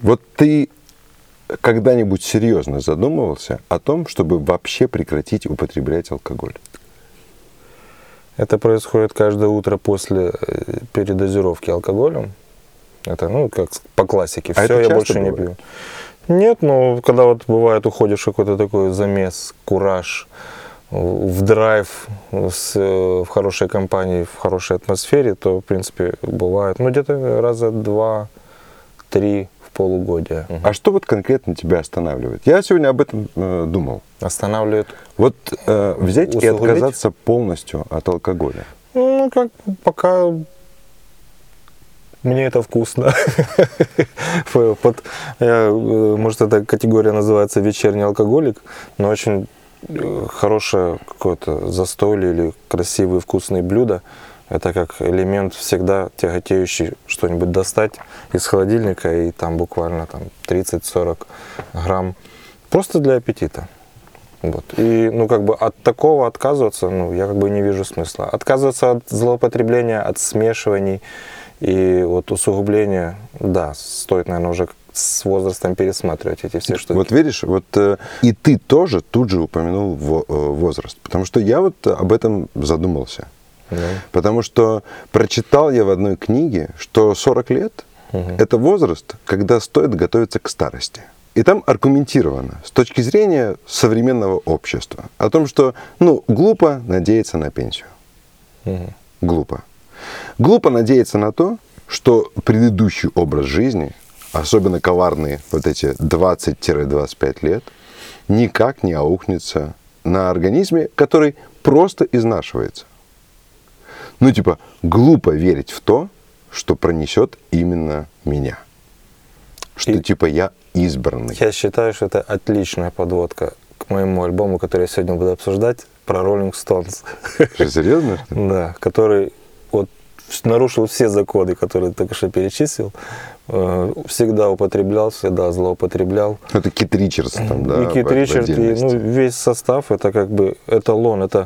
Вот ты когда-нибудь серьезно задумывался о том, чтобы вообще прекратить употреблять алкоголь? Это происходит каждое утро после э, передозировки алкоголем. Это, ну, как по классике. А Все, это я больше не бывает? пью. Нет, но когда вот бывает, уходишь в какой-то такой замес, кураж, в драйв, с, э, в хорошей компании, в хорошей атмосфере, то, в принципе, бывает, ну, где-то раза два-три в полугодие. А что вот конкретно тебя останавливает? Я сегодня об этом э, думал. Останавливает Вот э, взять и Усугубить? отказаться полностью от алкоголя. Ну, как пока мне это вкусно. Под- я, э, может, эта категория называется вечерний алкоголик, но очень э, хорошее какое-то застолье или красивые вкусные блюда. Это как элемент всегда тяготеющий что-нибудь достать из холодильника и там буквально там 30-40 грамм просто для аппетита. Вот. И, ну, как бы от такого отказываться, ну, я как бы не вижу смысла. Отказываться от злоупотребления, от смешиваний и вот усугубления, да, стоит, наверное, уже с возрастом пересматривать эти все штуки. Вот видишь, вот э, и ты тоже тут же упомянул во- э, возраст. Потому что я вот об этом задумался. Потому что прочитал я в одной книге, что 40 лет мгм. это возраст, когда стоит готовиться к старости. И там аргументировано с точки зрения современного общества о том, что ну, глупо надеяться на пенсию. Мгм. Глупо. Глупо надеяться на то, что предыдущий образ жизни, особенно коварные вот эти 20-25 лет, никак не аукнется на организме, который просто изнашивается. Ну, типа, глупо верить в то, что пронесет именно меня. Что, И- типа, я избранный. Я считаю, что это отличная подводка к моему альбому, который я сегодня буду обсуждать, про Rolling Stones. Что, серьезно? Да, который вот нарушил все законы, которые только что перечислил. Э, Всегда употреблял, всегда злоупотреблял. Ну, Это Кит Ричардс там, да? и Кит в- в Ричард, и, ну, весь состав, это как бы эталон, это э,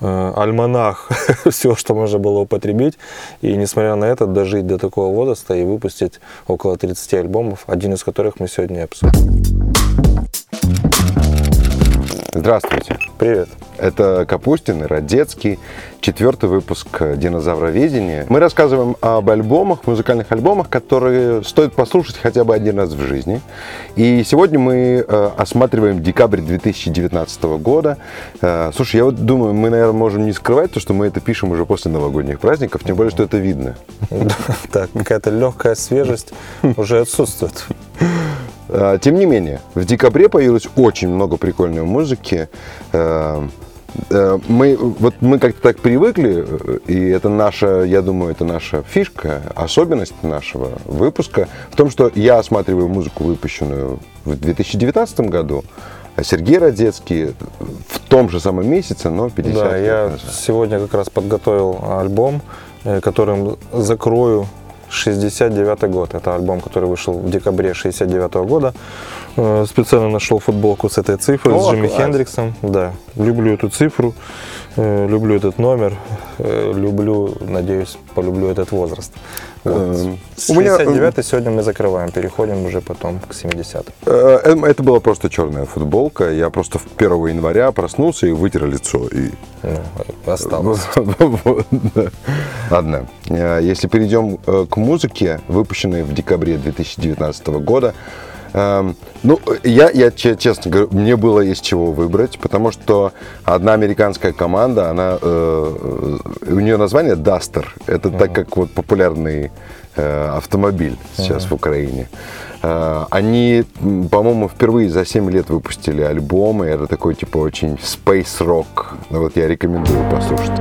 альманах, все, что можно было употребить. И несмотря на это, дожить до такого возраста и выпустить около 30 альбомов, один из которых мы сегодня обсудим. Здравствуйте. Привет. Это Капустин и Радецкий, четвертый выпуск «Динозавроведения». Мы рассказываем об альбомах, музыкальных альбомах, которые стоит послушать хотя бы один раз в жизни. И сегодня мы э, осматриваем декабрь 2019 года. Э, слушай, я вот думаю, мы, наверное, можем не скрывать то, что мы это пишем уже после новогодних праздников, тем более, что это видно. Так, какая-то легкая свежесть уже отсутствует. Э, Тем не менее, в декабре появилось очень много прикольной музыки. Э, э, Мы, вот мы как-то так привыкли, и это наша, я думаю, это наша фишка, особенность нашего выпуска в том, что я осматриваю музыку, выпущенную в 2019 году, а Сергей Радецкий в том же самом месяце, но 50 Да, я назад. сегодня как раз подготовил альбом, которым закрою 69 год. Это альбом, который вышел в декабре 69 года. Э, Специально нашел футболку с этой цифрой, с О, Джимми класс. Хендриксом. Да, люблю эту цифру, э, люблю этот номер, э, люблю, надеюсь, полюблю этот возраст. Вот. Эм, С у меня, 69 сегодня мы закрываем, переходим уже потом к 70 Э, э, Это была просто черная футболка. Я просто в 1 января проснулся и вытер лицо. И ну, осталось. Ладно, Э, если перейдем э, к музыке, выпущенной в декабре 2019 года, эм, ну, я, я че- честно говорю, мне было из чего выбрать, потому что одна американская команда, она, э, у нее название Duster, это так как вот популярный э, автомобиль сейчас в Украине. Э, Они, по-моему, впервые за 7 лет выпустили альбом, и это такой, типа, очень space rock. Вот я рекомендую послушать.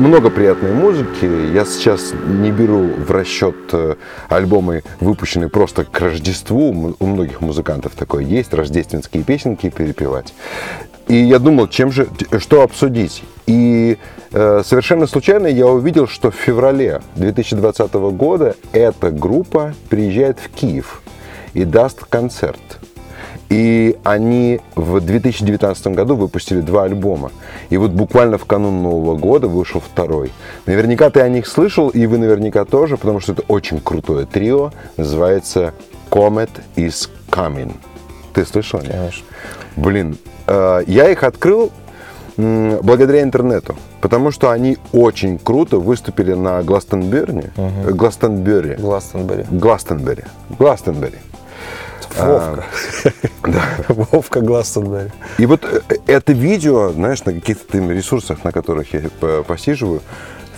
Много приятной музыки. Я сейчас не беру в расчет э, альбомы, выпущенные просто к Рождеству. У многих музыкантов такое есть, рождественские песенки перепевать. И я думал, чем же, что обсудить. И э, совершенно случайно я увидел, что в феврале 2020 года эта группа приезжает в Киев и даст концерт. И они в 2019 году выпустили два альбома. И вот буквально в канун Нового года вышел второй. Наверняка ты о них слышал, и вы наверняка тоже, потому что это очень крутое трио. Называется Comet is Coming. Ты слышал? о них? Конечно. Блин, э, я их открыл благодаря интернету, потому что они очень круто выступили на Гластенберне, э, Гластенберри. Гластенберри, Гластенберри. Вовка. Вовка Гластенбери. И вот э, это видео, знаешь, на каких-то ресурсах, на которых я по- посиживаю,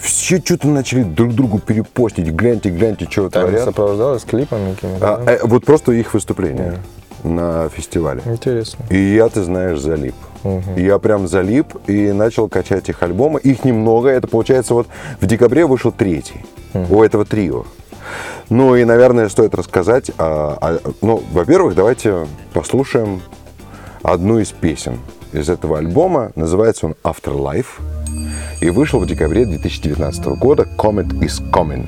все что-то начали друг другу перепостить. Гляньте, гляньте, что Там творят. сопровождалось клипами какими-то. А, да? э, вот просто их выступление на фестивале. Интересно. И я, ты знаешь, залип. Я прям залип и начал качать их альбомы. Их немного. Это получается вот в декабре вышел третий у этого трио. Ну и, наверное, стоит рассказать. о- о- ну, во-первых, давайте послушаем одну из песен из этого альбома. Называется он Afterlife. И вышел в декабре 2019 года Comet is Coming.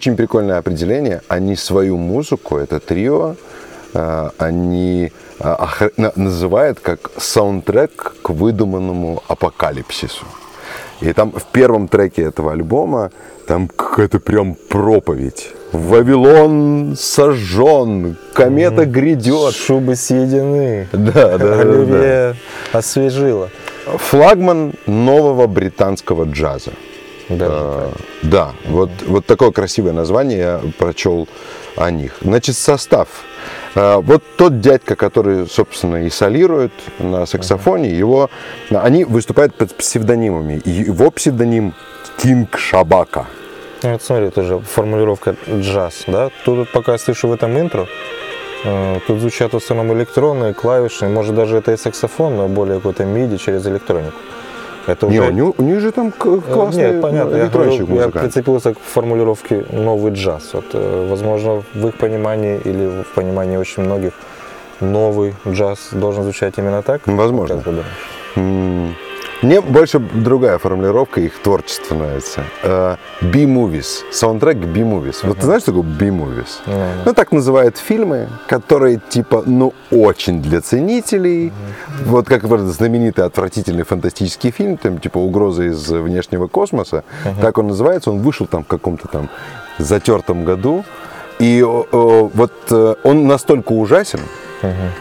Очень прикольное определение. Они свою музыку, это трио, э, они э, называют как саундтрек к выдуманному апокалипсису. И там в первом треке этого альбома там какая-то прям проповедь. Вавилон сожжен, комета грядет. Шубы съедены. Да, да, да, да. Оливье освежило. Флагман нового британского джаза. Даже А, Да, вот, вот такое красивое название я прочел о них. Значит, состав. Э, Вот тот дядька, который, собственно, и солирует на саксофоне, его, они выступают под псевдонимами. Его псевдоним Кинг Шабака. Ну, вот смотри, тоже формулировка джаз, да? Тут пока я слышу в этом интро, э, тут звучат в основном электронные, клавишные, может даже это и саксофон, но более какой-то миди через электронику. Это Не, уже... у них, у них же там Э, классный Нет, понятно. Я, электронщик я музыкант. прицепился к формулировке новый джаз. Вот, э, возможно, в их понимании или в понимании очень многих новый джаз должен звучать именно так. Возможно. Как ты думаешь? Мне больше другая формулировка их творчества нравится. Э, B-movies. Саундтрек B-movies. Вот ты знаешь, что такое B-movies? Не, Ну, так называют фильмы, которые, типа, ну, очень для ценителей. Вот как вот этот знаменитый отвратительный фантастический фильм, там, типа, «Угроза из внешнего космоса». Так он называется. Он вышел там в каком-то там затертом году. И о, о, вот э, он настолько ужасен,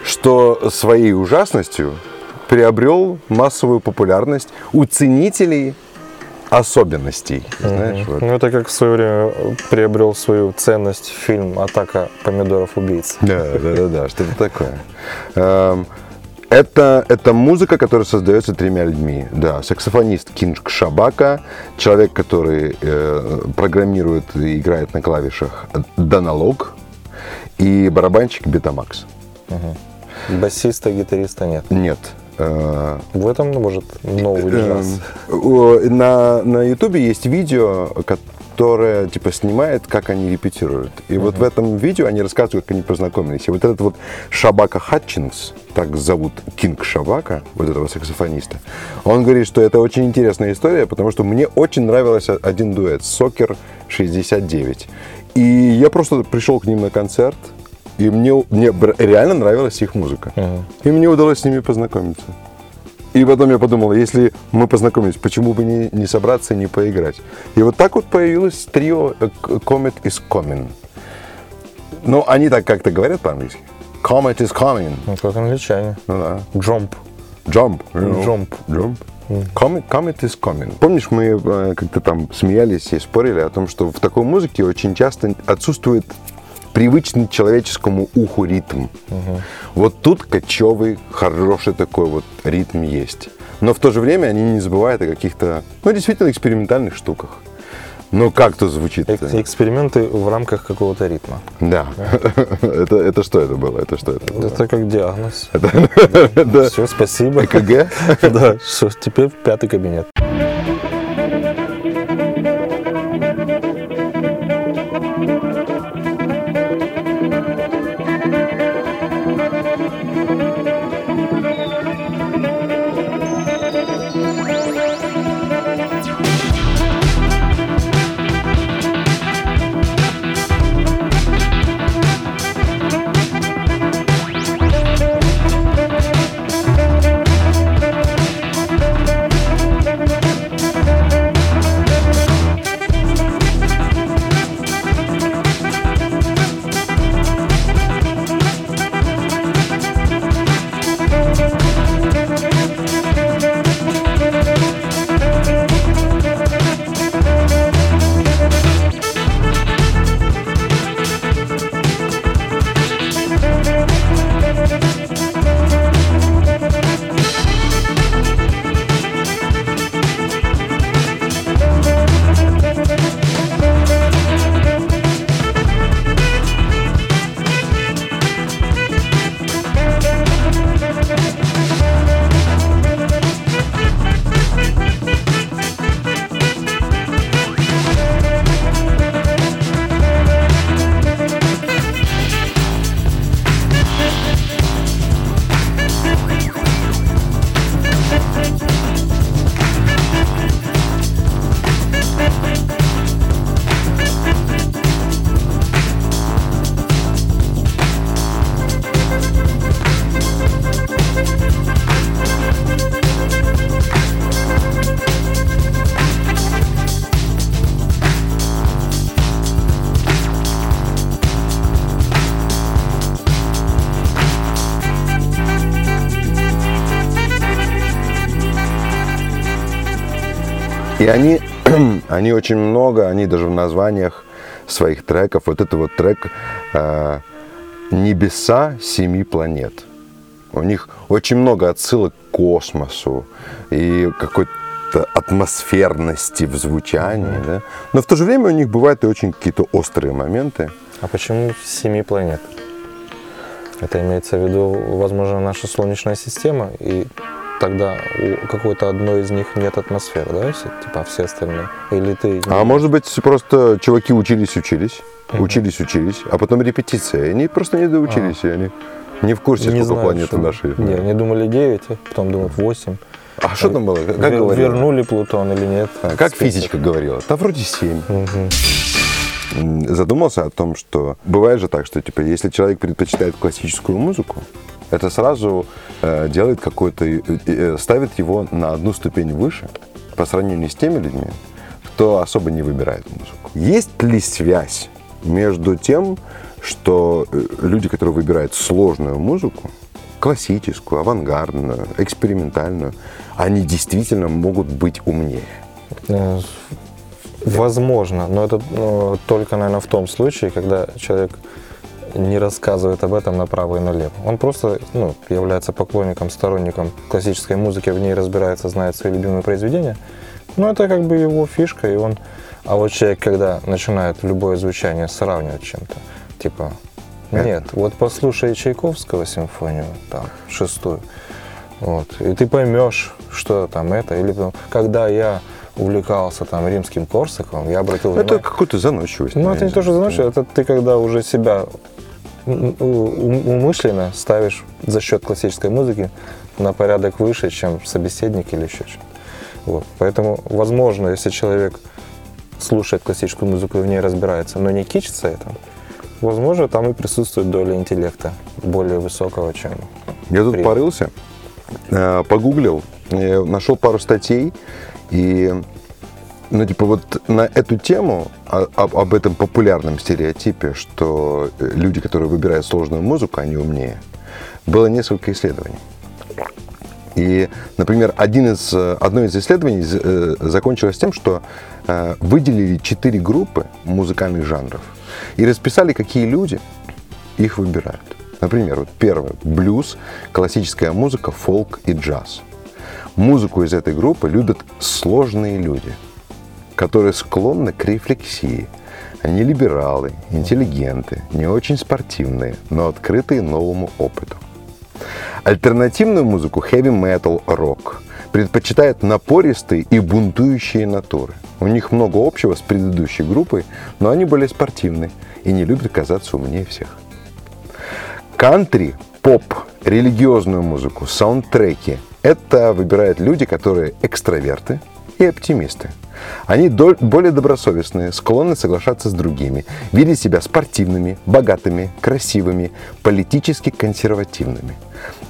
что своей ужасностью приобрел массовую популярность у ценителей особенностей. Знаешь, вот. Ну, это как в свое время приобрел свою ценность фильм «Атака помидоров-убийц». Да, да, да, да, что-то такое. Эм, Это, это музыка, которая создается тремя людьми. Да, саксофонист Кинг Шабака, человек, который э, программирует и играет на клавишах Даналог, и барабанщик Бетамакс. Басиста, гитариста нет. Нет. Э, В этом, ну, может, новый джаз. Эм, о, На, на Ютубе есть видео, которое типа снимает, как они репетируют. И вот в этом видео они рассказывают, как они познакомились. И вот этот вот Шабака Хатчинс, так зовут Кинг Шабака, вот этого саксофониста, он говорит, что это очень интересная история, потому что мне очень нравился один дуэт Soccer 69. И я просто пришел к ним на концерт, и мне, мне реально нравилась их музыка. И мне удалось с ними познакомиться. И потом я подумал, если мы познакомились, почему бы не, не собраться и не поиграть? И вот так вот появилось трио э, Comet is Coming. Ну, они так как-то говорят по-английски. Comet is coming. Ну, как англичане. Ну да. Джомп. Jump. you know. Jump. Jump. Comet, comet is coming. Помнишь, мы э, как-то там смеялись и спорили о том, что в такой музыке очень часто отсутствует привычный человеческому уху ритм. Вот тут кочевый, хороший такой вот ритм есть. Но в то же время они не забывают о каких-то, ну, действительно экспериментальных штуках. Ну, как тут звучит? Эк- Эксперименты в рамках какого-то ритма. Да. это, это что это было? Это что это было? Это как диагноз. Да. Все, спасибо. ЭКГ? Да, что, теперь пятый кабинет. Они, они очень много, они даже в названиях своих треков. Вот это вот трек э, «Небеса семи планет». У них очень много отсылок к космосу и какой-то атмосферности в звучании, да? Но в то же время у них бывают и очень какие-то острые моменты. А почему семи планет? Это имеется в виду, возможно, наша Солнечная система, и тогда у какой-то одной из них нет атмосферы, да, если, типа все остальные? Или ты... А может быть, просто чуваки учились-учились, учились-учились, а потом репетиция, и они просто не доучились, и они не в курсе, не сколько знаю, планет что- нашей. Не, они думали 9, потом думают 8. А что там было? Как Вер-? Вернули Плутон или нет? А, Как физичка говорила? Да вроде 7. Мгм. Задумался о том, что бывает же так, что типа, если человек предпочитает классическую музыку, это сразу э, делает какой-то, э, э, ставит его на одну ступень выше по сравнению с теми людьми, кто особо не выбирает музыку. Есть ли связь между тем, что люди, которые выбирают сложную музыку, классическую, авангардную, экспериментальную, они действительно могут быть умнее? Возможно, но это ну, только, наверное, в том случае, когда человек не рассказывает об этом направо и налево. Он просто ну, является поклонником, сторонником классической музыки, в ней разбирается, знает свои любимые произведения. Но это как бы его фишка, и он... А вот человек, когда начинает любое звучание сравнивать чем-то, типа, нет, вот послушай Чайковского симфонию, там, шестую, вот, и ты поймешь, что там это, или когда я увлекался там римским Корсаковым, я обратил Это внимание... какую-то заносчивость. Ну, это не то, что значит, это ты когда уже себя умышленно ставишь за счет классической музыки на порядок выше, чем собеседник или еще что-то. Вот. Поэтому, возможно, если человек слушает классическую музыку и в ней разбирается, но не кичится этим, возможно, там и присутствует доля интеллекта более высокого, чем... Я тут Привет. порылся, э, погуглил, э, нашел пару статей, и, ну, типа, вот на эту тему, о- об, об этом популярном стереотипе, что э, люди, которые выбирают сложную музыку, они умнее, было несколько исследований. И, например, один из, э, одно из исследований э, закончилось тем, что выделили четыре группы музыкальных жанров и расписали, какие люди их выбирают. Например, вот первое – блюз, классическая музыка, фолк и джаз. Музыку из этой группы любят сложные люди, которые склонны к рефлексии. Они либералы, интеллигенты, не очень спортивные, но открытые новому опыту. Альтернативную музыку heavy metal, рок предпочитают напористые и бунтующие натуры. У них много общего с предыдущей группой, но они более спортивны и не любят казаться умнее всех. Кантри, поп, религиозную музыку, саундтреки – это выбирают люди, которые экстраверты и оптимисты. Они более добросовестные, склонны соглашаться с другими, видят себя спортивными, богатыми, красивыми, политически консервативными.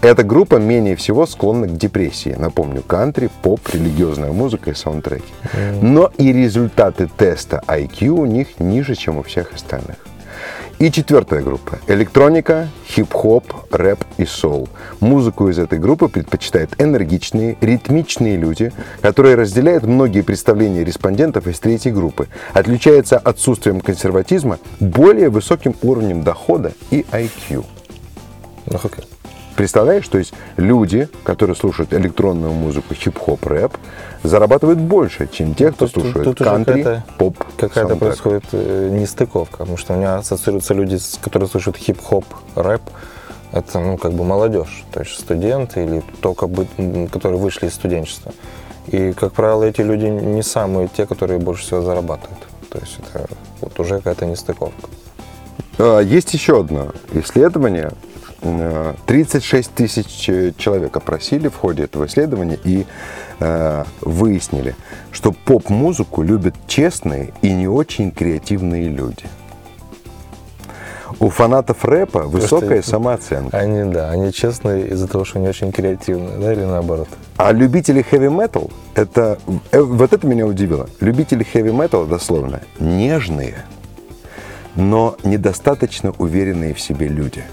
Эта группа менее всего склонна к депрессии. Напомню, кантри, поп, религиозная музыка и саундтреки. Но и результаты теста IQ у них ниже, чем у всех остальных. И четвертая группа. Электроника, хип-хоп, рэп и соул. Музыку из этой группы предпочитают энергичные, ритмичные люди, которые разделяют многие представления респондентов из третьей группы. Отличается отсутствием консерватизма, более высоким уровнем дохода и IQ. Ну, окей. Представляешь, то есть люди, которые слушают электронную музыку, хип-хоп, рэп, зарабатывают больше, чем те, кто Тут- тут- слушает тут уже кантри, какая-то- поп, Какая-то саундтрек. происходит э, нестыковка, потому что у меня ассоциируются люди, которые слушают хип-хоп, рэп. Это, ну, как бы молодежь, то есть студенты или только бы, которые вышли из студенчества. И, как правило, эти люди не самые те, которые больше всего зарабатывают. То есть это вот уже какая-то нестыковка. А, Есть еще одно исследование. Э, 36 тысяч э, человек опросили в ходе этого исследования и э, выяснили, что поп-музыку любят честные и не очень креативные люди. У фанатов рэпа высокая это- самооценка. Они, да, они честные из-за того, что они очень креативные, да, или наоборот. А любители хэви-метал, это, э, вот это меня удивило. Любители хэви-метал, дословно, нежные, но недостаточно уверенные в себе люди.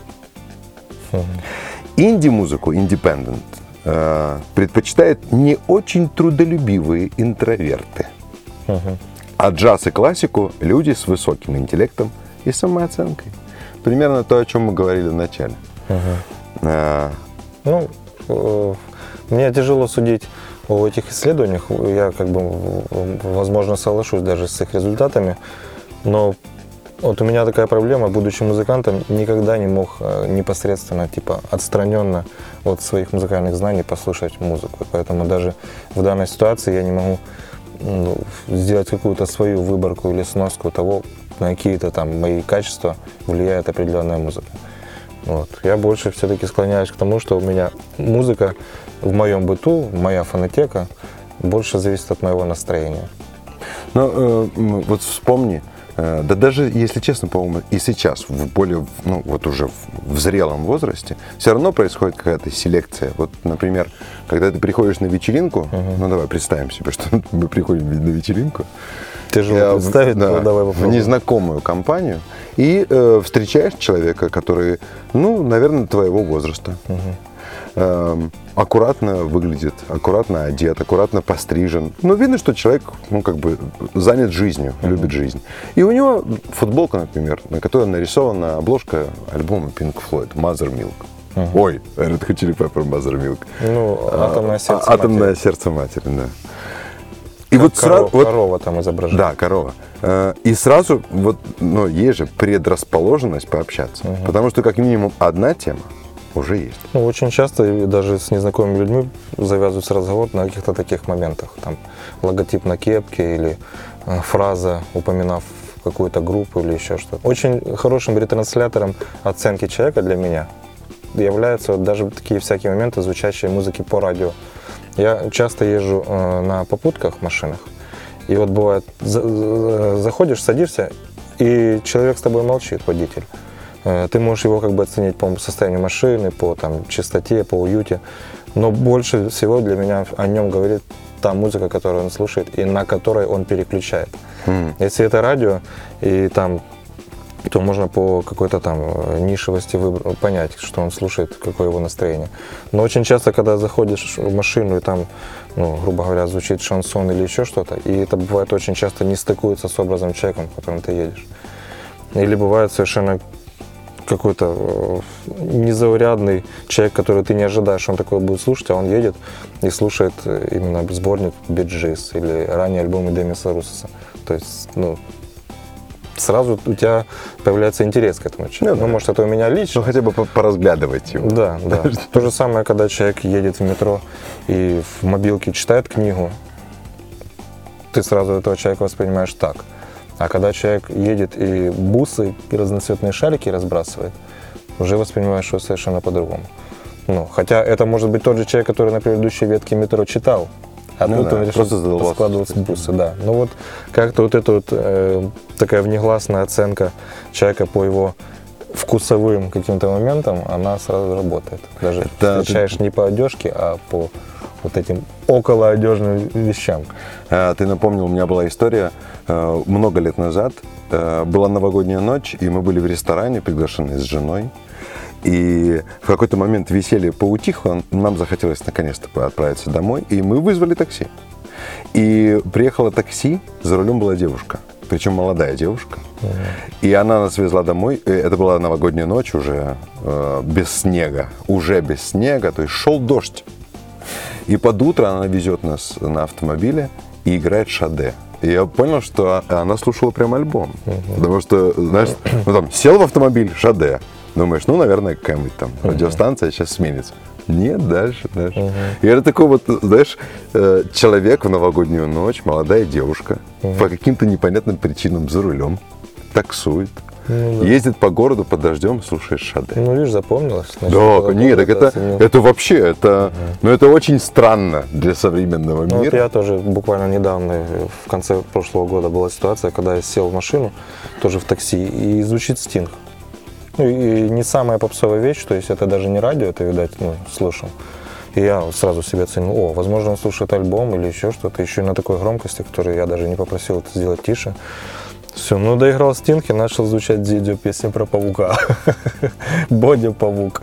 Инди-музыку, индепендент, э, предпочитают не очень трудолюбивые интроверты. А джаз и классику люди с высоким интеллектом и самооценкой. Примерно то, о чем мы говорили в начале. А, Ну, э, мне тяжело судить о этих исследованиях. Я как бы, возможно, соглашусь даже с их результатами. Но вот у меня такая проблема, будучи музыкантом, никогда не мог э, непосредственно, типа, отстраненно от своих музыкальных знаний послушать музыку. Поэтому даже в данной ситуации я не могу ну, сделать какую-то свою выборку или сноску того, на какие-то там мои качества влияет определенная музыка. Вот. Я больше все-таки склоняюсь к тому, что у меня музыка в моем быту, моя фонотека больше зависит от моего настроения. Но э, вот вспомни, да даже, если честно, по-моему, и сейчас, в более, ну, вот уже в, в зрелом возрасте, все равно происходит какая-то селекция. Вот, например, когда ты приходишь на вечеринку, ну, давай представим себе, что мы приходим на вечеринку, Тяжело э, в- представить, да, давай в попробуем. незнакомую компанию, и э, встречаешь человека, который, ну, наверное, твоего возраста. Эм, аккуратно выглядит, аккуратно одет, аккуратно пострижен. Ну, видно, что человек, ну, как бы занят жизнью, любит жизнь. И у него футболка, например, на которой нарисована обложка альбома Pink Floyd «Mother Milk». Ой, Red Hot Chili Pepper «Mother Milk». Ну, атомное сердце. А- Атомное матери. сердце матери, да. И Как вот сразу... коро- вот- корова там изображена. да, корова. Э, И сразу, вот, ну, есть же предрасположенность пообщаться. Потому что, как минимум, одна тема уже есть. Ну, очень часто даже с незнакомыми людьми завязывается разговор на каких-то таких моментах. Там логотип на кепке или э, фраза, упоминав какую-то группу или еще что-то. Очень хорошим ретранслятором оценки человека для меня являются даже такие всякие моменты звучащей музыки по радио. Я часто езжу э, на попутках машинах, и вот бывает, за- заходишь, садишься, и человек с тобой молчит, водитель. Э, Ты можешь его как бы оценить по состоянию машины, по там, чистоте, по уюте. Но больше всего для меня о нем говорит та музыка, которую он слушает и на которой он переключает. Если это радио, и там то можно по какой-то там э, нишевости выбр- понять, что он слушает, какое его настроение. Но очень часто, когда заходишь в машину и там, ну, грубо говоря, звучит шансон или еще что-то, и это бывает очень часто не стыкуется с образом человека, в котором ты едешь. Или бывает совершенно какой-то э, незаурядный человек, который ты не ожидаешь, он такой будет слушать, а он едет и слушает э, именно сборник Биджис или ранние альбомы Демиса Руссоса. То есть, ну, сразу у тебя появляется интерес к этому человеку. Ну. Ну, может, это у меня лично. Ну, хотя бы по- поразглядывать его. Да, да. То же самое, когда человек едет в метро и в мобилке читает книгу, ты сразу этого человека воспринимаешь так. А когда человек едет и бусы и разноцветные шарики разбрасывает, уже воспринимаешь его совершенно по-другому. Ну, хотя это может быть тот же человек, который на предыдущей ветке метро читал. А Ну тут да, он решил просто складывать бусы, да. Ну вот как-то вот эта вот э, такая внегласная оценка человека по его вкусовым каким-то моментам, она сразу работает. Даже Это- встречаешь не по одежке, а по вот этим около одежным вещам. А, Ты напомнил, у меня была история много лет назад. Э, Была новогодняя ночь, и мы были в ресторане, приглашены с женой. И в какой-то момент веселье поутихло, нам захотелось наконец-то отправиться домой, и мы вызвали такси. И приехало такси, за рулем была девушка, причем молодая девушка. И она нас везла домой. Э, Это была новогодняя ночь уже э, без снега, уже без снега, то есть шел дождь. И под утро она везет нас на автомобиле и играет Шаде. И я понял, что она слушала прям альбом. Потому что, знаешь, ну там, сел в автомобиль Шаде. Думаешь, ну, наверное, какая-нибудь там радиостанция сейчас сменится. Нет, дальше, дальше. И это такой вот, знаешь, э, человек в новогоднюю ночь, молодая девушка, по каким-то непонятным причинам за рулем, таксует, ездит по городу под дождем, слушает Шаде. Ну, видишь, запомнилось. Значит, Да, нет, так это, оценил. это вообще, это, ну, это очень странно для современного Ну, вот мира. я тоже буквально недавно, в конце прошлого года была ситуация, когда я сел в машину, тоже в такси, и звучит стинг. Ну, и не самая попсовая вещь, то есть это даже не радио, это, видать, ну, слышал. И я сразу себе оценил, о, возможно, он слушает альбом или еще что-то, еще и на такой громкости, которую я даже не попросил это сделать тише. Все, ну доиграл стинг и начал звучать Дидио песня про паука. Бодя паук.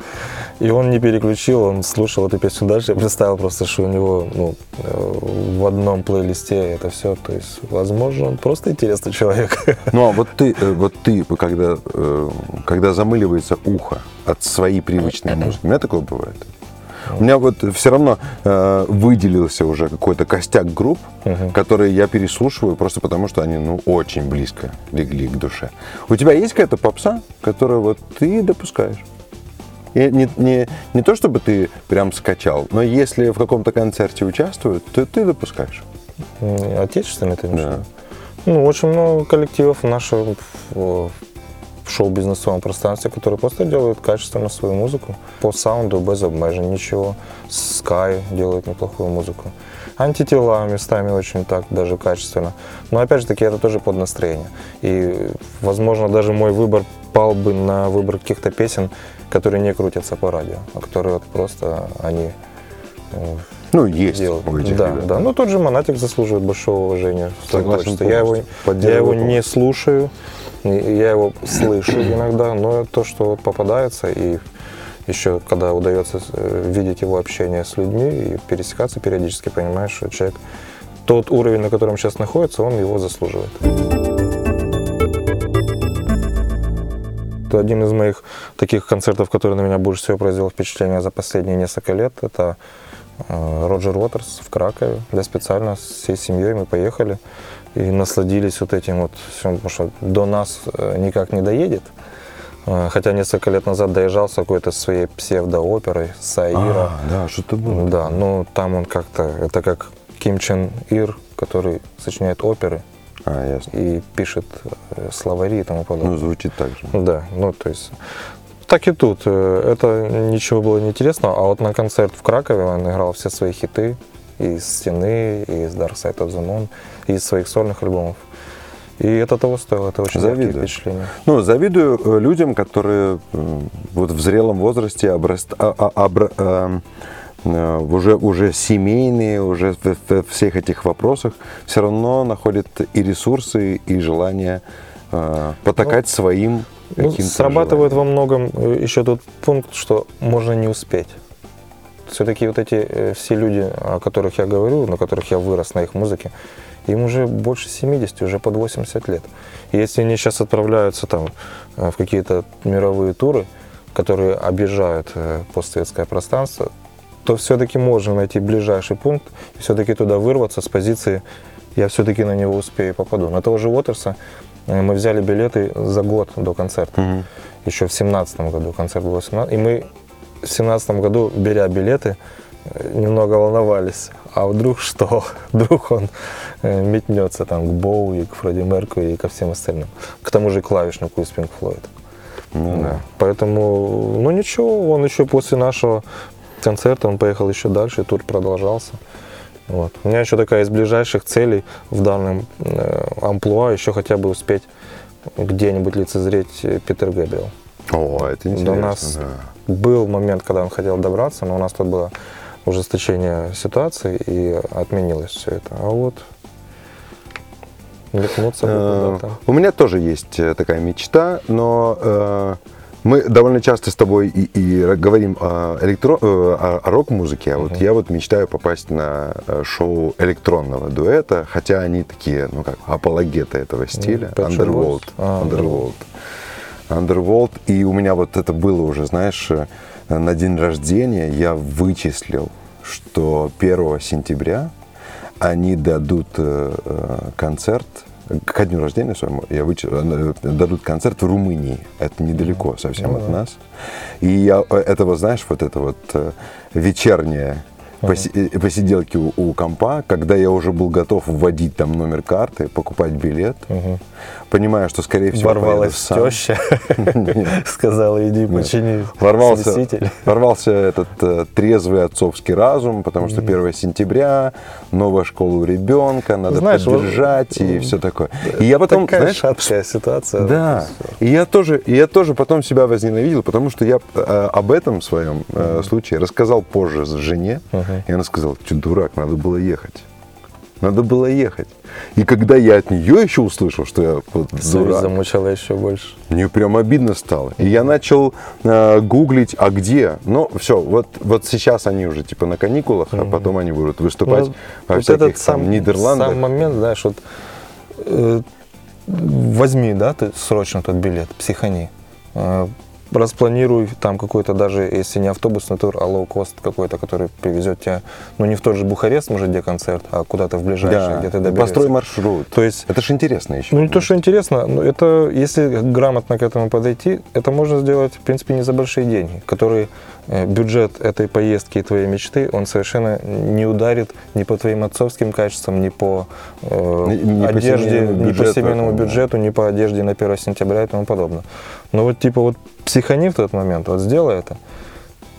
И он не переключил, он слушал эту песню дальше. Я представил просто, что у него ну, э, в одном плейлисте это все. То есть, возможно, он просто интересный человек. Ну, а вот ты, э, вот ты когда, э, когда замыливается ухо от своей привычной музыки, у меня такое бывает. У меня вот все равно э, выделился уже какой-то костяк групп, Мгм. которые я переслушиваю просто потому, что они ну очень близко легли к душе. У тебя есть какая-то попса, которую вот ты допускаешь? И не, не, не то, чтобы ты прям скачал, но если в каком-то концерте участвуют, то ты допускаешь. Отечественный ты имеешь Да. Ну, очень много коллективов в нашем в- шоу-бизнесовом пространстве, которые просто делают качественно свою музыку. По саунду, без обмежень, ничего. Sky делает неплохую музыку. Антитела местами очень так, даже качественно. Но опять же таки, это тоже под настроение. И, возможно, даже мой выбор пал бы на выбор каких-то песен, которые не крутятся по радио, а которые вот просто они э, Ну, есть делают. у этих да, ребят. да. Ну, тот же Монатик заслуживает большого уважения. Согласен творчестве. Я его, я его не слушаю, я его слышу иногда, но то, что попадается, и еще когда удается э, видеть его общение с людьми и пересекаться периодически, понимаешь, что человек тот уровень, на котором сейчас находится, он его заслуживает. Один из моих таких концертов, который на меня больше всего произвел впечатление за последние несколько лет. Это э, Роджер Уотерс в Кракове. Я специально с всей семьей мы поехали и насладились вот этим вот всем, потому что до нас э, никак не доедет. Э, Хотя несколько лет назад доезжал с какой-то своей псевдооперой Саира. А, да, что-то было. Да, но там он как-то, это как Ким Чен Ир, который сочиняет оперы А, ясно. и пишет э, словари и тому подобное. Ну, звучит так же. Да, ну то есть так и тут. Это ничего было неинтересного. А вот на концерт в Кракове он играл все свои хиты из «Стены», и из «Dark Side of the Moon», из своих сольных альбомов. И это того стоило, это очень Завидую. впечатления. Ну, завидую э, людям, которые вот в зрелом возрасте обраст- а- а- обра- эм, э, уже, уже семейные, уже в, всех этих вопросах, все равно находят и ресурсы, и желание э, потакать своим Ну, срабатывает желаниям. во многом еще тот пункт, что можно не успеть. Все-таки вот эти э, все люди, о которых я говорю, на которых я вырос, на их музыке, им уже больше 70, уже под 80 лет. И если они сейчас отправляются там э, в какие-то мировые туры, которые объезжают э, постсоветское пространство, то все-таки можно найти ближайший пункт, и все-таки туда вырваться с позиции «я все-таки на него успею и попаду». На того же Уотерса мы взяли билеты за год до концерта. Мгм. Еще в семнадцатом году, концерт был в 17 И мы в семнадцатом году, беря билеты, э, немного волновались. А вдруг что? Вдруг он э, метнется там к Боуи, к Фредди Меркьюри и ко всем остальным. К тому же и клавишнику из Pink Floyd. Ну, Да. Поэтому, ну ничего, он еще после нашего концерта, он поехал еще дальше, и тур продолжался. Вот. У меня еще такая из ближайших целей в данном э, амплуа еще хотя бы успеть где-нибудь лицезреть э, Питер Гэбриэл. О, это интересно. До нас да. Был момент, когда он хотел добраться, но у нас тут было ужесточение ситуации и отменилось все это. А вот метнуться Э, куда-то. У меня тоже есть э, такая мечта, но э, мы довольно часто с тобой и, и говорим о, электро- о- рок-музыке, а вот я вот мечтаю попасть на шоу электронного дуэта, хотя они такие, ну как, апологеты этого стиля, Shop Underworld. А, Underworld. Underworld. И у меня вот это было уже, знаешь, э, на день рождения я вычислил, что 1 сентября они дадут э, э, концерт ко дню рождения своему, я э, дадут концерт в Румынии. Это недалеко совсем Ну от да. нас. И я этого, знаешь, вот это вот вечернее э, посиделки у, у компа, когда я уже был готов вводить там номер карты, покупать билет, Мгм. Понимая, что, скорее всего, Ворвалась сам. теща, сказала, иди почини Ворвался, ворвался этот э, трезвый отцовский разум, потому что 1 сентября, новая школа у ребенка, надо Знаешь, вот, поддержать и все такое. И я потом, Такая знаешь, шаткая ситуация. да, и я тоже, и я тоже потом себя возненавидел, потому что я э, об этом своем э, случае рассказал позже жене, Мгм. и она сказала, что дурак, надо было ехать. Надо было ехать. И когда я от нее еще услышал, что я вот дурак, замучала еще больше. мне прям обидно стало. И я начал э, гуглить, а где? Ну, все, вот, вот сейчас они уже типа на каникулах, а потом они будут выступать Ну, во всяких этот там сам, Нидерландах. сам момент, знаешь, вот э, возьми, да, ты срочно тот билет, психани. Э, распланируй там какой-то даже, если не автобусный тур, а лоу-кост какой-то, который привезет тебя, ну не в тот же Бухарест, может, где концерт, а куда-то в ближайший, Да, где ты доберешься. построй маршрут. То есть Это же интересно еще. ну, не то, что интересно, но это, если грамотно к этому подойти, это можно сделать, в принципе, не за большие деньги, которые э, бюджет этой поездки и твоей мечты, он совершенно не ударит ни по твоим отцовским качествам, ни по э, ни по одежде, семейному ни по семейному бюджету, ни по одежде на 1 сентября и тому подобное. Но вот типа вот психани в тот момент, вот сделай это,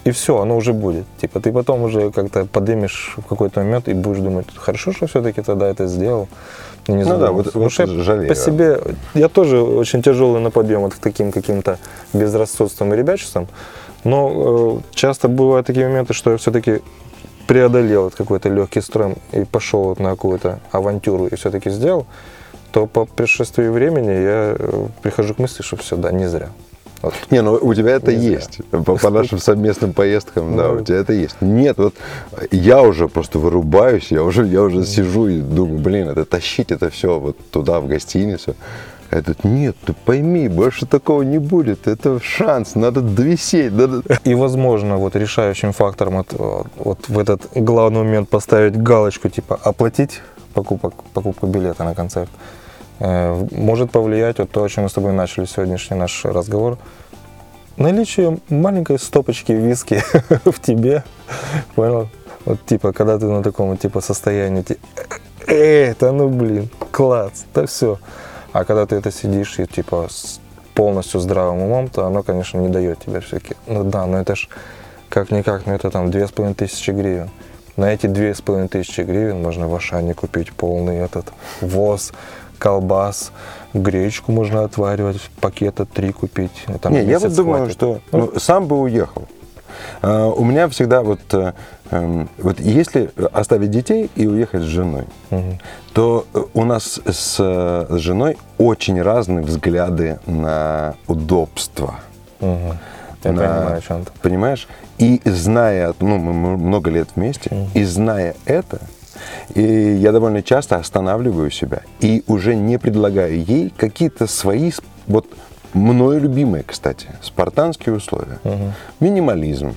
и все, оно уже будет. Типа ты потом уже как-то подымешь в какой-то момент и будешь думать, хорошо, что все-таки тогда это сделал. Не Ну да, задумался». вот- вот я жалею. По себе, я тоже очень тяжелый на подъем вот к таким каким-то безрассудством и ребячеством, но э, часто бывают такие моменты, что я все-таки преодолел вот какой-то легкий строй и пошел вот на какую-то авантюру и все-таки сделал, то по пришествии времени я э, прихожу к мысли, что все, да, не зря. Вот. Не, ну у тебя это Не зря. есть. По, по нашим совместным поездкам, да, Ну. у тебя это есть. Нет, вот я уже просто вырубаюсь, я уже, я уже сижу и думаю, блин, это тащить это все вот туда, в гостиницу. А Этот, нет, ты пойми, больше такого не будет. Это шанс, надо довисеть, надо... И, возможно, вот решающим фактором вот, вот в этот главный момент поставить галочку, типа оплатить покупок, покупку билета на концерт, может повлиять вот то, о чем мы с тобой начали сегодняшний наш разговор. Наличие маленькой стопочки виски в тебе, понял? Вот типа, когда ты на таком типа состоянии, ти- э, это ну блин, класс, да все. А когда ты это сидишь и типа с полностью здравым умом, то оно, конечно, не дает тебе все-таки. Ну да, но это ж как-никак, ну это там две с половиной тысячи гривен. На эти две с половиной тысячи гривен можно в Ашане купить полный этот воз, колбас, гречку можно отваривать, пакета три купить. там Не, я вот думаю, хватит. что ну, сам бы уехал. А, У меня всегда вот, э, эм, вот если оставить детей и уехать с женой, Мгм. то у нас с с женой очень разные взгляды на удобство. Мгм. Я на- понимаю, о чем ты. Понимаешь? И зная, ну, мы мы много лет вместе, и зная это, и я довольно часто останавливаю себя и уже не предлагаю ей какие-то свои, вот мною любимые, кстати, спартанские условия. Минимализм.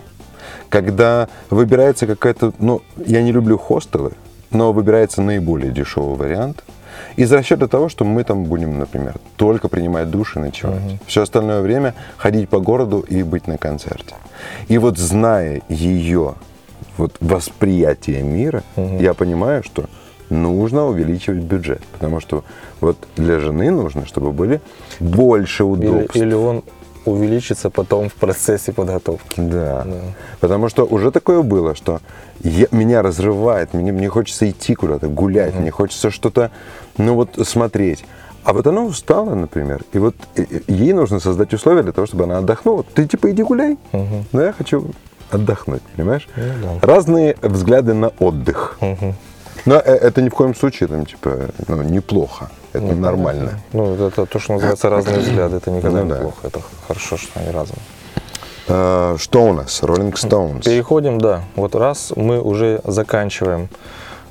Когда выбирается какая-то, ну, я не люблю хостелы, но выбирается наиболее дешевый вариант. Из расчета того, что мы там будем, например, только принимать душ и ночевать. Все остальное время ходить по городу и быть на концерте. И вот зная ее вот восприятие мира, я понимаю, что нужно увеличивать бюджет. Потому что вот для жены нужно, чтобы были больше Или, удобств. или он увеличится потом в процессе подготовки. Да. Да. Потому что уже такое было, что я- меня разрывает, мне, мне хочется идти куда-то, гулять, мне хочется что-то, ну вот, смотреть. А вот она устала, например, и вот ей нужно создать условия для того, чтобы она отдохнула. Ты типа иди гуляй, Мгм. но я хочу отдохнуть, понимаешь? Ну да. Разные взгляды на отдых. Мгм. Но э, это ни в коем случае, там, типа, ну, неплохо, это нормально. Ну, это то, что называется разные взгляды. Это никогда Ну не да. плохо. Это хорошо, что они разные. А, что у нас? Rolling Stones. Переходим, да. Вот раз мы уже заканчиваем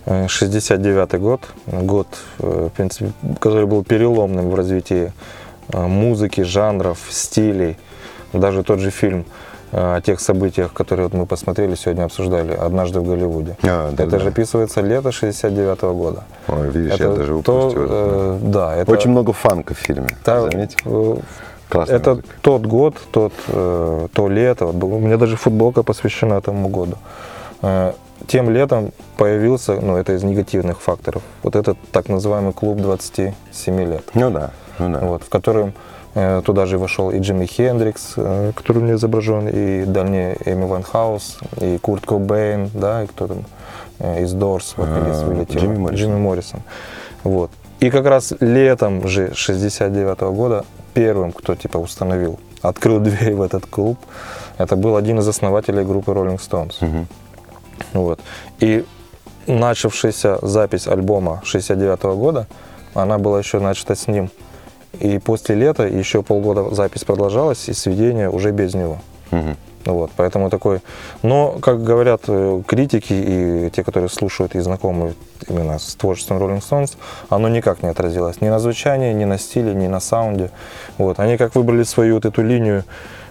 э, 69-й год, год, э, в принципе, который был переломным в развитии э, музыки, жанров, стилей. Даже тот же фильм э, о тех событиях, которые вот мы посмотрели, сегодня обсуждали, «Однажды в Голливуде». А, да, это да. же описывается лето 69-го года. Ой, видишь, я это даже то, упустил. это. э, да, это Очень много фанка в фильме, та- заметил? э, Классная это музыка. тот год, тот, э, то лето. Вот у меня даже футболка посвящена этому году. Э, тем летом появился, ну это из негативных факторов, вот этот так называемый клуб 27 лет, Ну да, ну да. вот, в котором э, туда же вошел и Джимми Хендрикс, э, который у меня изображен, и дальнее Эми Ван Хаус, и Курт Кобейн, да, и кто там э, из Дорс, вокалист вылетел. Джимми Моррисон. Джимми Моррисон. Вот. И как раз летом же 69 года первым, кто типа установил, открыл дверь в этот клуб, это был один из основателей группы Rolling Stones. Мгм. Вот. И начавшаяся запись альбома 69 года, она была еще начата с ним. И после лета еще полгода запись продолжалась, и сведение уже без него. Мгм. Вот, поэтому такой... Но, как говорят э, критики и те, которые слушают и знакомы именно с творчеством Rolling Stones, оно никак не отразилось ни на звучании, ни на стиле, ни на саунде. Вот. Они как выбрали свою вот эту линию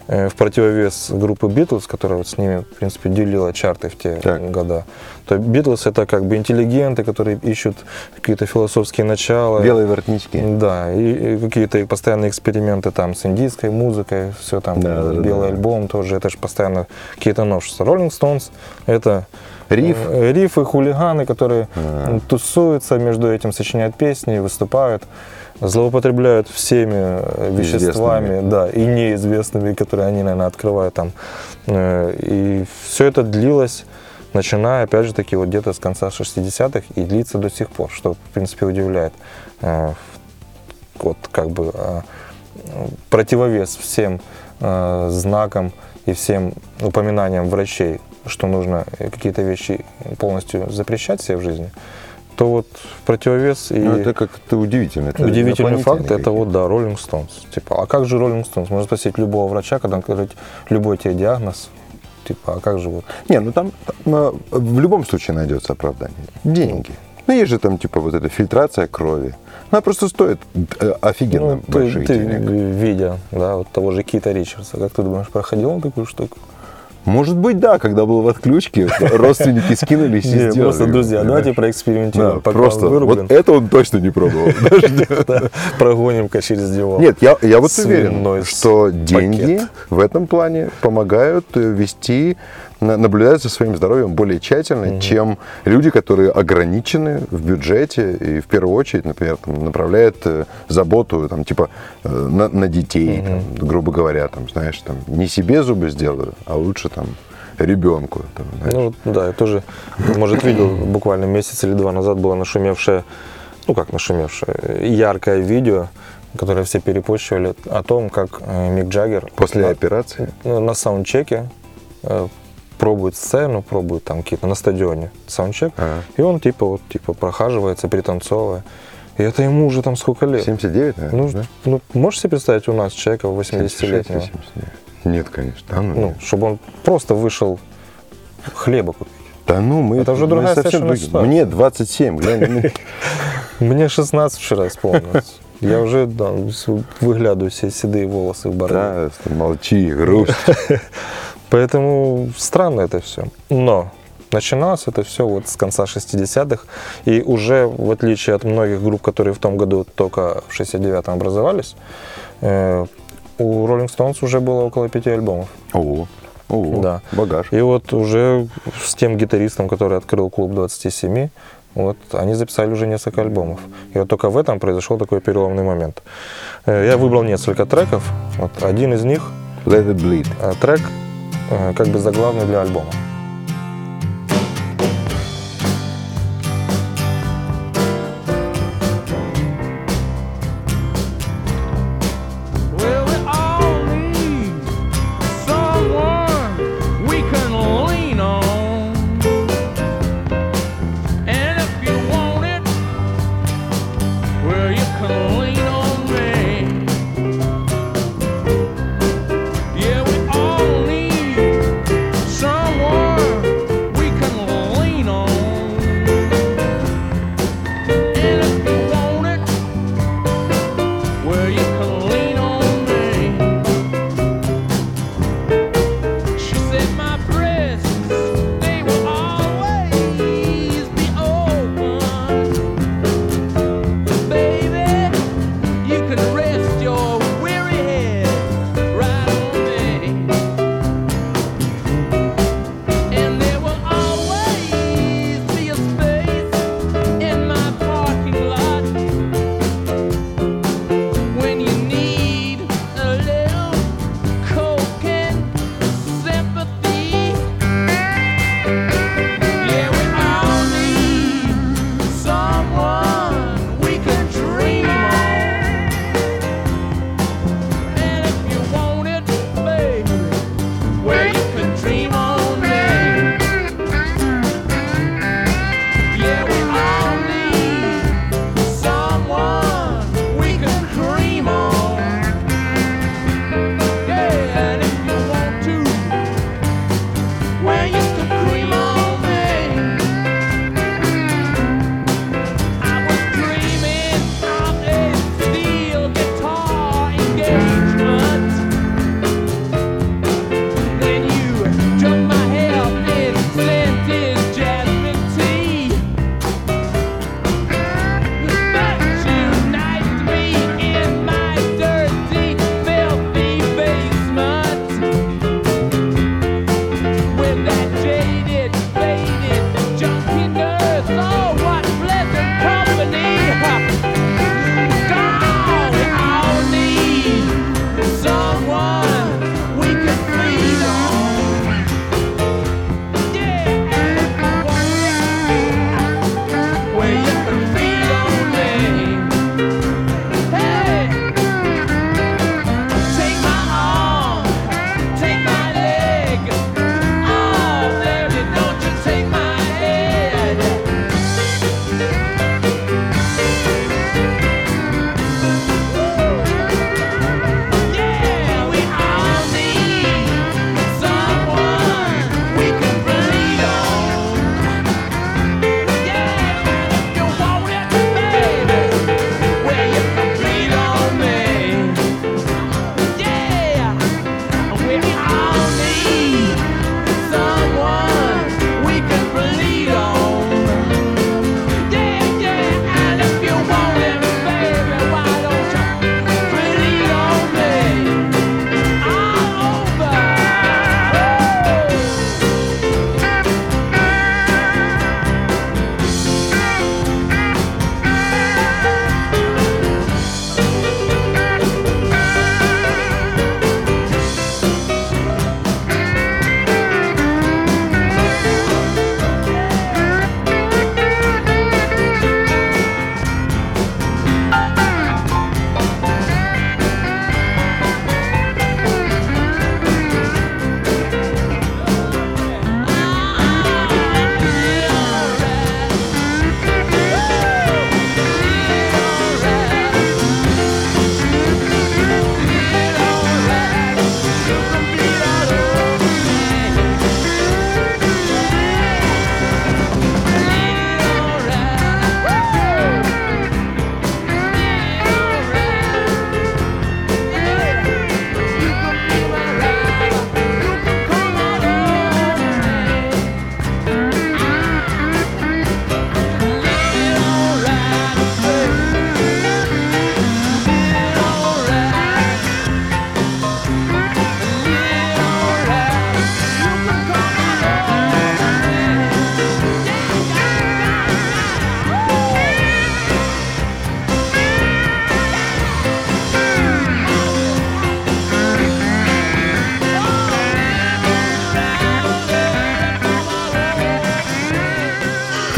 в противовес группы Beatles, которая вот с ними, в принципе, делила чарты в те Так. года, то Beatles это как бы интеллигенты, которые ищут какие-то философские начала. Белые воротнички. Да, и, и какие-то постоянные эксперименты там с индийской музыкой, все там, Да, да, белый да. альбом тоже, это же постоянно какие-то новшества. Rolling Stones это Риф. э, рифы, хулиганы, которые А. м, тусуются, между этим сочиняют песни, выступают, злоупотребляют всеми э, веществами, Известными. да, и неизвестными, которые они, наверное, открывают там. Э, И все это длилось начиная, опять же таки, вот где-то с конца 60-х и длится до сих пор, что, в принципе, удивляет. Э, Вот как бы э, противовес всем э, знакам и всем упоминаниям врачей, что нужно какие-то вещи полностью запрещать себе в жизни, то вот противовес и Ну, это как-то удивительно. Это удивительный факт, инопланетяне это вот, да, Rolling Stones. Типа, а как же Rolling Stones? Можно спросить любого врача, когда он говорит любой тебе диагноз, типа, а как же вот? Не, ну там, там, э, в любом случае найдется оправдание. Деньги. Ну, есть же там, типа, вот эта фильтрация крови. Она просто стоит э, офигенно Ну, ты, больших ты, денег. видя, да, вот того же Кита Ричардса, как ты думаешь, проходил он такую штуку? Может быть, да, когда был в отключке, родственники скинулись и сделали. просто, друзья, давайте проэкспериментируем, просто вот это он точно не пробовал. прогоним-ка через него. Нет, я, вот уверен, что деньги в этом плане помогают э, вести, на- наблюдать за своим здоровьем более тщательно, чем люди, которые ограничены в бюджете и в первую очередь, например, там, направляют э, заботу там, типа, э, на, на детей, там, грубо говоря, там, знаешь, там, не себе зубы сделаю, а лучше там ребенку. Там, знаешь. Ну, да, я тоже, может, видел буквально месяц или два назад было нашумевшее, ну как нашумевшее, яркое видео, которое все перепощивали о том, как э, Мик Джаггер После на, операции. ну, на саундчеке пробует сцену, пробует там какие-то на стадионе саундчек, Ага. и он типа вот типа прохаживается, пританцовывая. И это ему уже там сколько лет? 79, наверное, Ну, да? ну, можешь себе представить у нас человека 76, 80-летнего? 79. Нет, конечно. Да ну, Ну, чтобы он просто вышел хлеба купить. да ну, мы, это уже другая совсем другие. Мне 27, глянь. Мне 16 вчера исполнилось. Я уже да, выглядываю все седые волосы в бороде. Да, молчи, грусть. Поэтому странно это все. Но начиналось это все вот с конца 60-х. И уже, в отличие от многих групп, которые в том году только в 69-м образовались, э, у Rolling Stones уже было около пяти альбомов. О, о, Да. багаж. И вот уже с тем гитаристом, который открыл клуб 27, вот они записали уже несколько альбомов. И вот только в этом произошел такой переломный момент. Э, Я выбрал несколько треков. Вот один из них Let it bleed. э, трек как бы заглавный для альбома.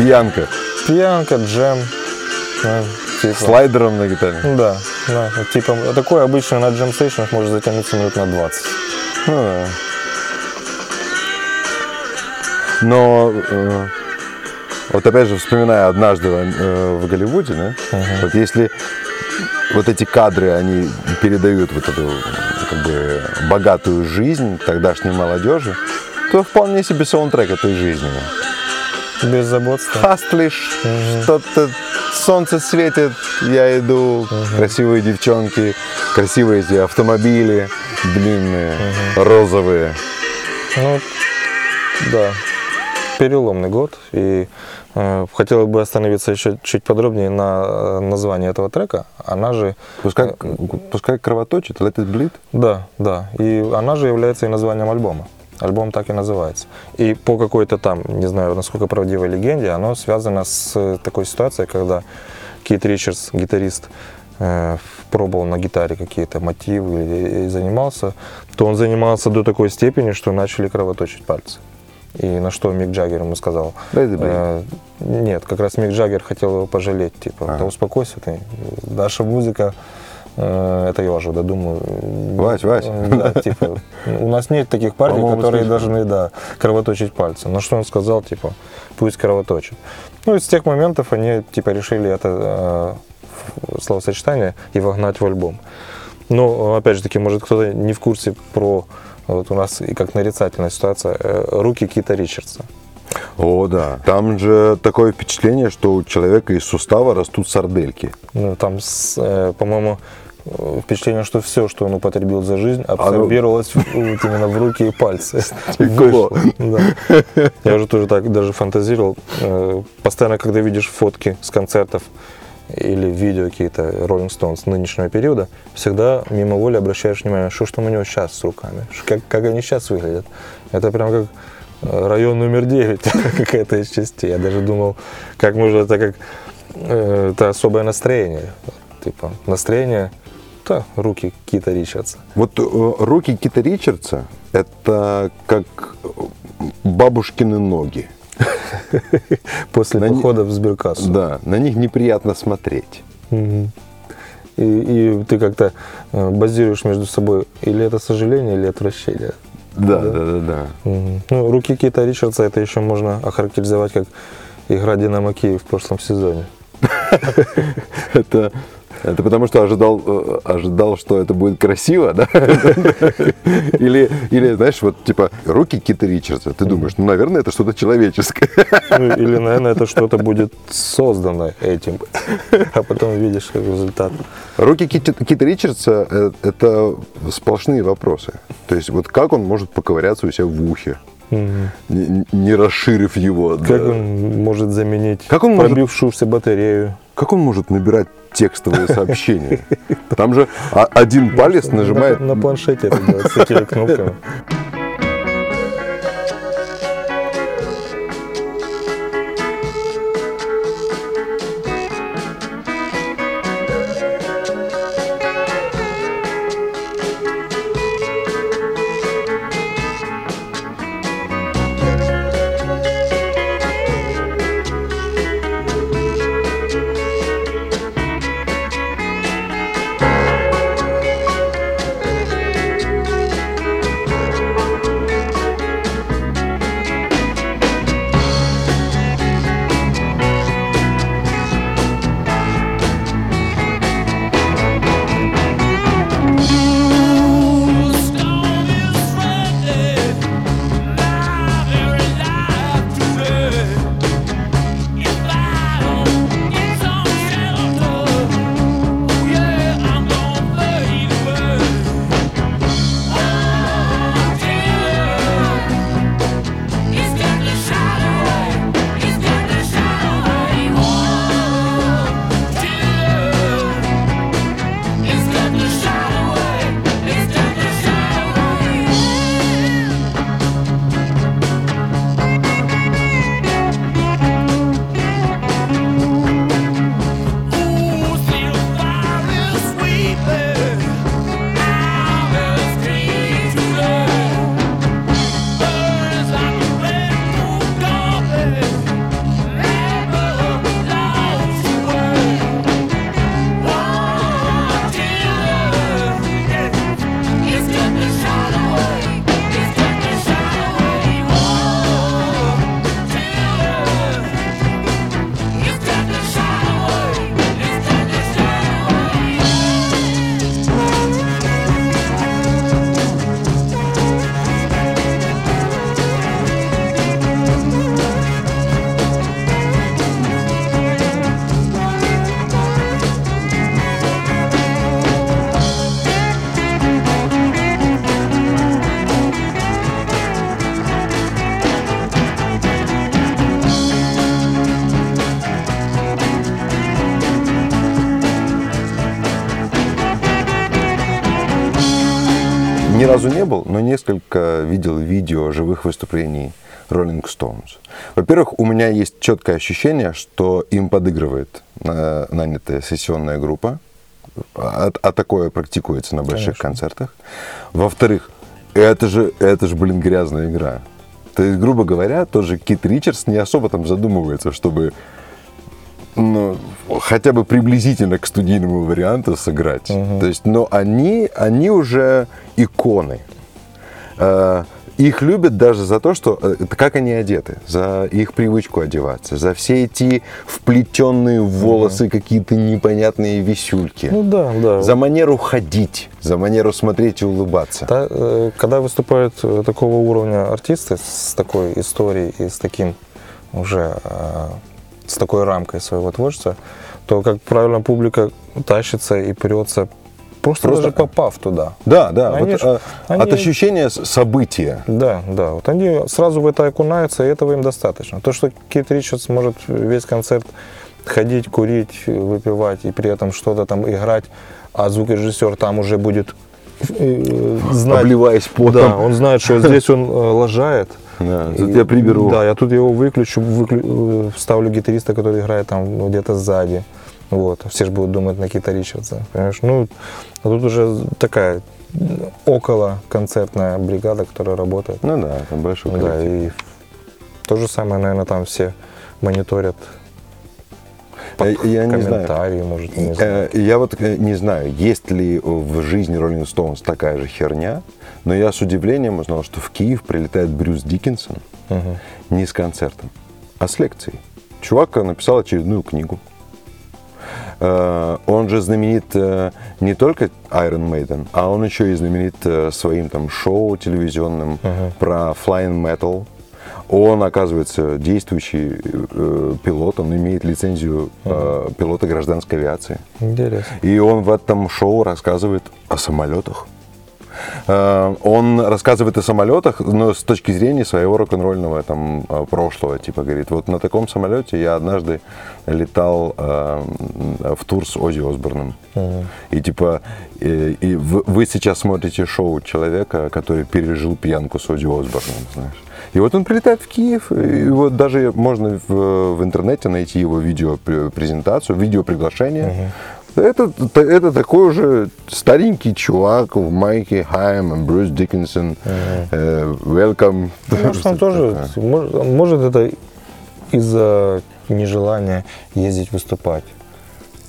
Пьянка. Пьянка, джем. ну, типа. Слайдером на гитаре. Да, да. Типа такое обычно на джем-сейшенах может затянуться минут на 20. Ну да. Но э, вот опять же, вспоминая однажды э, в Голливуде, да, вот если вот эти кадры, они передают вот эту как бы богатую жизнь тогдашней молодежи, то вполне себе саундтрек этой жизни. Беззаботство. Хастлишь, что-то солнце светит, я иду, красивые девчонки, красивые эти автомобили, длинные, розовые. Ну, да. Переломный год. И э, хотелось бы остановиться еще чуть подробнее на э, названии этого трека. Она же, Пускай, пускай кровоточит, let it bleed. да, да. И она же является и названием альбома. Альбом так и называется. И по какой-то там, не знаю, насколько правдивой легенде, оно связано с такой ситуацией, когда Кит Ричардс, гитарист, э, пробовал на гитаре какие-то мотивы и, и занимался, то он занимался до такой степени, что начали кровоточить пальцы. И на что Мик Джаггер ему сказал, Дай ты, блин. э, нет, как раз Мик Джаггер хотел его пожалеть, типа, А. да успокойся ты, наша музыка, э, это я уже додумаю. Вась, Вась. Э, Да, типа, у нас нет таких парней, По-моему, которые слышно. должны, да, кровоточить пальцы. Но что он сказал, типа, пусть кровоточит. Ну, и с тех моментов они, типа, решили это э, словосочетание и вогнать в альбом. Но, опять же таки, может, кто-то не в курсе про вот у нас и как нарицательная ситуация э, руки Кита Ричардса. О, да. Там же такое впечатление, что у человека из сустава растут сардельки. Ну, там, э, по-моему, э, впечатление, что все, что он употребил за жизнь, абсорбировалось в- вот именно в руки и пальцы. Да. Я уже тоже так даже фантазировал. Э, Постоянно, когда видишь фотки с концертов или видео какие-то Rolling Stones нынешнего периода, всегда мимо воли обращаешь внимание, что там у него сейчас с руками, как, как они сейчас выглядят. Это прям как э, район номер 9 какая-то из частей. Я даже думал, как можно, это как э, это особое настроение. Типа настроение, да, руки Кита Ричардса. Вот э, руки Кита Ричардса – это как бабушкины ноги. После На похода в сберкассу. Да, на них неприятно смотреть. И, и ты как-то э, базируешь между собой или это сожаление, или отвращение. Да, Да. да, да, да. Ну, руки Кита Ричардса это еще можно охарактеризовать как игра Динамо Киев в прошлом сезоне. Это, это потому что ожидал, э, ожидал, что это будет красиво, да? Или, или, знаешь, вот типа руки Кита Ричардса. Ты думаешь, ну, наверное, это что-то человеческое. Ну, или, наверное, это что-то будет создано этим, а потом видишь результат. Руки Кита, Кита Ричардса э, – это сплошные вопросы. То есть вот как он может поковыряться у себя в ухе, Не, не расширив его? Как да? он может заменить Как он может- пробившуюся батарею? Как он может набирать текстовые сообщения? Там же а- один палец нажимает На, планшете это такими кнопками. Разу не был, но несколько видел видео живых выступлений Rolling Stones. Во-первых, у меня есть четкое ощущение, что им подыгрывает э, нанятая сессионная группа, а, а такое практикуется на больших Конечно. концертах. Во-вторых, это же, это же, блин, грязная игра. То есть, грубо говоря, тоже Кит Ричардс не особо там задумывается, чтобы ну, хотя бы приблизительно к студийному варианту сыграть. То есть, но они, они уже иконы. Э, Их любят даже за то, что э, как они одеты, за их привычку одеваться, за все эти вплетенные в волосы какие-то непонятные висюльки, Ну да, да. за манеру ходить, за манеру смотреть и улыбаться. Та- э, когда выступают такого уровня артисты с такой историей и с таким уже с такой рамкой своего творчества, то, как правило, публика тащится и прется, просто, Просто- даже попав туда. Да, да, Они вот, ж- э, они- от ощущения события. Да, да. Вот они сразу в это окунаются, и этого им достаточно. То, что Кит Ричардс может весь концерт ходить, курить, выпивать и при этом что-то там играть, а звукорежиссер там уже будет э, знать. Обливаясь потом. Да, он знает, что здесь он э, лажает. Да, тут я приберу. Да, я тут его выключу, выклю- э, вставлю гитариста, который играет там где-то сзади. Вот, все же будут думать на Кита Ричардса, понимаешь? Ну, а тут уже такая около концертная бригада, которая работает. Ну да, там большой Да, коллектив. и то же самое, наверное, там все мониторят Я не знаю. может, не знаю. Э, Я вот э, не знаю, есть ли в жизни Rolling Stones такая же херня, но я с удивлением узнал, что в Киев прилетает Брюс Диккенсон Мгм. не с концертом, а с лекцией. Чувак написал очередную книгу. Э, Он же знаменит э, не только Iron Maiden, а он еще и знаменит э, своим там шоу телевизионным про Flying Metal. Он, оказывается, действующий э, пилот, он имеет лицензию э, пилота гражданской авиации. Интересно. И он в этом шоу рассказывает о самолетах. Э, Он рассказывает о самолетах, но с точки зрения своего рок-н-ролльного там э, прошлого. Типа говорит, вот на таком самолете я однажды летал э, в тур с Ози Осборном. И типа, э, и вы, вы сейчас смотрите шоу человека, который пережил пьянку с Ози Осборном, знаешь. И вот он прилетает в Киев, и вот даже можно в, в интернете найти его видеопрезентацию, видеоприглашение. Это, это такой уже старенький чувак в майке I'm Bruce Dickinson, э, welcome. Может, он тоже, может, может, это из-за нежелания ездить выступать.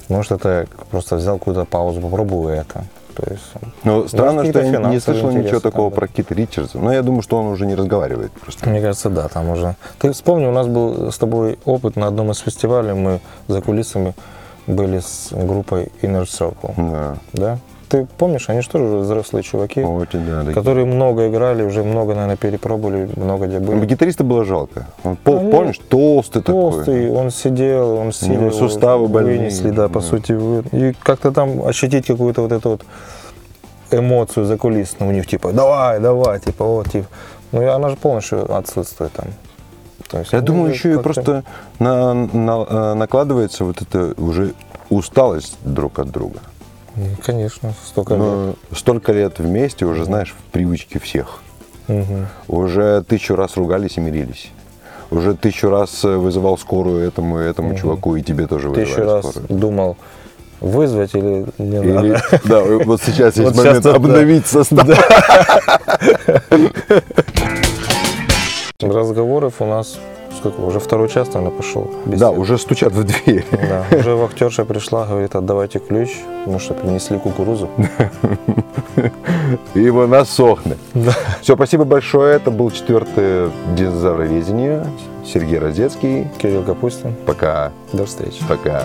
Может, это просто взял какую-то паузу, попробую это. То есть, Но странно, какие-то что я не слышал ничего такого там, про Кита Ричардса. Но я думаю, что он уже не разговаривает просто. мне кажется, да, там уже. Ты вспомни, у нас был с тобой опыт на одном из фестивалей, мы за кулисами были с группой Inner Circle, Да. да? Ты помнишь, они же тоже уже взрослые чуваки, Очень, да. да. которые много играли, уже много, наверное, перепробовали, много где были. Гитариста было жалко. Он, пол- Они помнишь, толстый, толстый, такой. он сидел, он сидел, него суставы больные, вынесли, да, по да. сути, вы- и как-то там ощутить какую-то вот эту вот эмоцию закулисную у них, типа, давай, давай, типа, вот, типа. Ну, и она же полностью отсутствует там. То есть, Я ну, думаю, еще и просто на- на- э, накладывается вот это уже усталость друг от друга. Конечно, столько лет. Но столько лет вместе уже, знаешь, в привычке всех. Мгм. Уже тысячу раз ругались и мирились. Уже тысячу раз э, вызывал скорую этому этому чуваку, и тебе тоже вызывали раз скорую. думал, вызвать или не Или- надо? да, вот сейчас есть Вот момент сейчас вот, да. обновить состав. Разговоров у нас сколько, уже второй час, наверное, пошел. Да, беседы. уже стучат в дверь. Да, уже вахтерша пришла, говорит, отдавайте ключ, потому что принесли кукурузу. И она сохнет. Да. Все, спасибо большое. Это был четвертый динозавроведение. Сергей Розецкий. Кирилл Капустин. Пока. До встречи. Пока.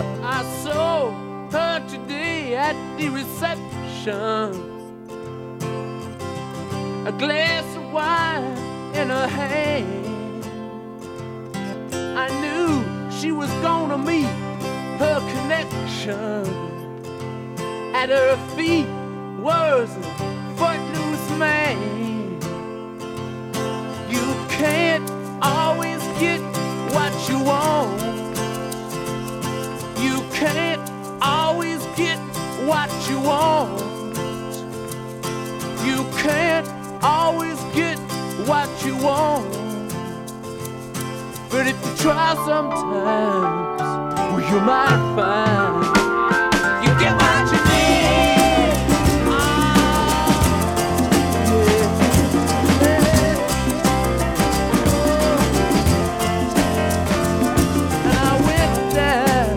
A glass of wine in her hand. I knew she was gonna meet her connection. At her feet was a footloose man. You can't always get what you want. You can't always get what you want. You can't always get what you want. But if you try sometimes, well, you might find you get what you need. And I went down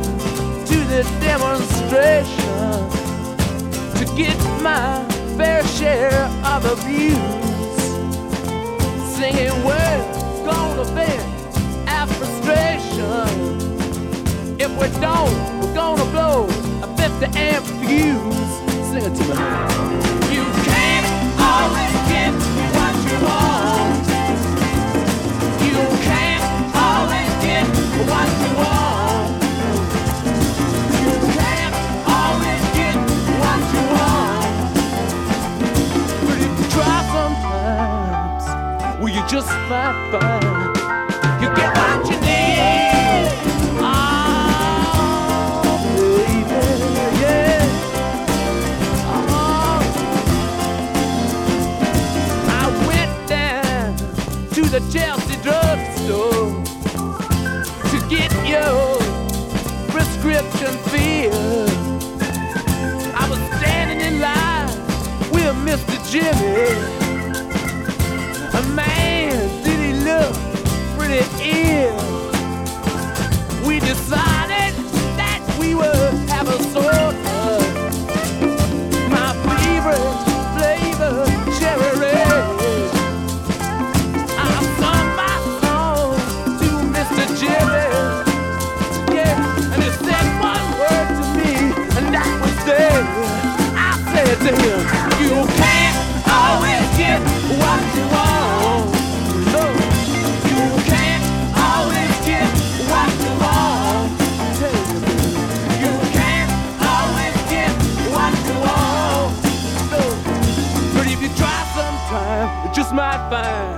to the demonstration to get my fair share of abuse. Singing words gonna vent If we don't, we're gonna blow a 50 amp fuse. Sing it to me. You can't always get what you want. You can't always get what you want. You can't always get what you want. But if you try sometimes, well, you just might find you get what you the Chelsea drugstore to get your prescription filled. I was standing in line with Mr. Jimmy. A man, to him, You can't always get what you want. You can't always get what you want. You, can't always get what you want. But if you try sometime, you just might find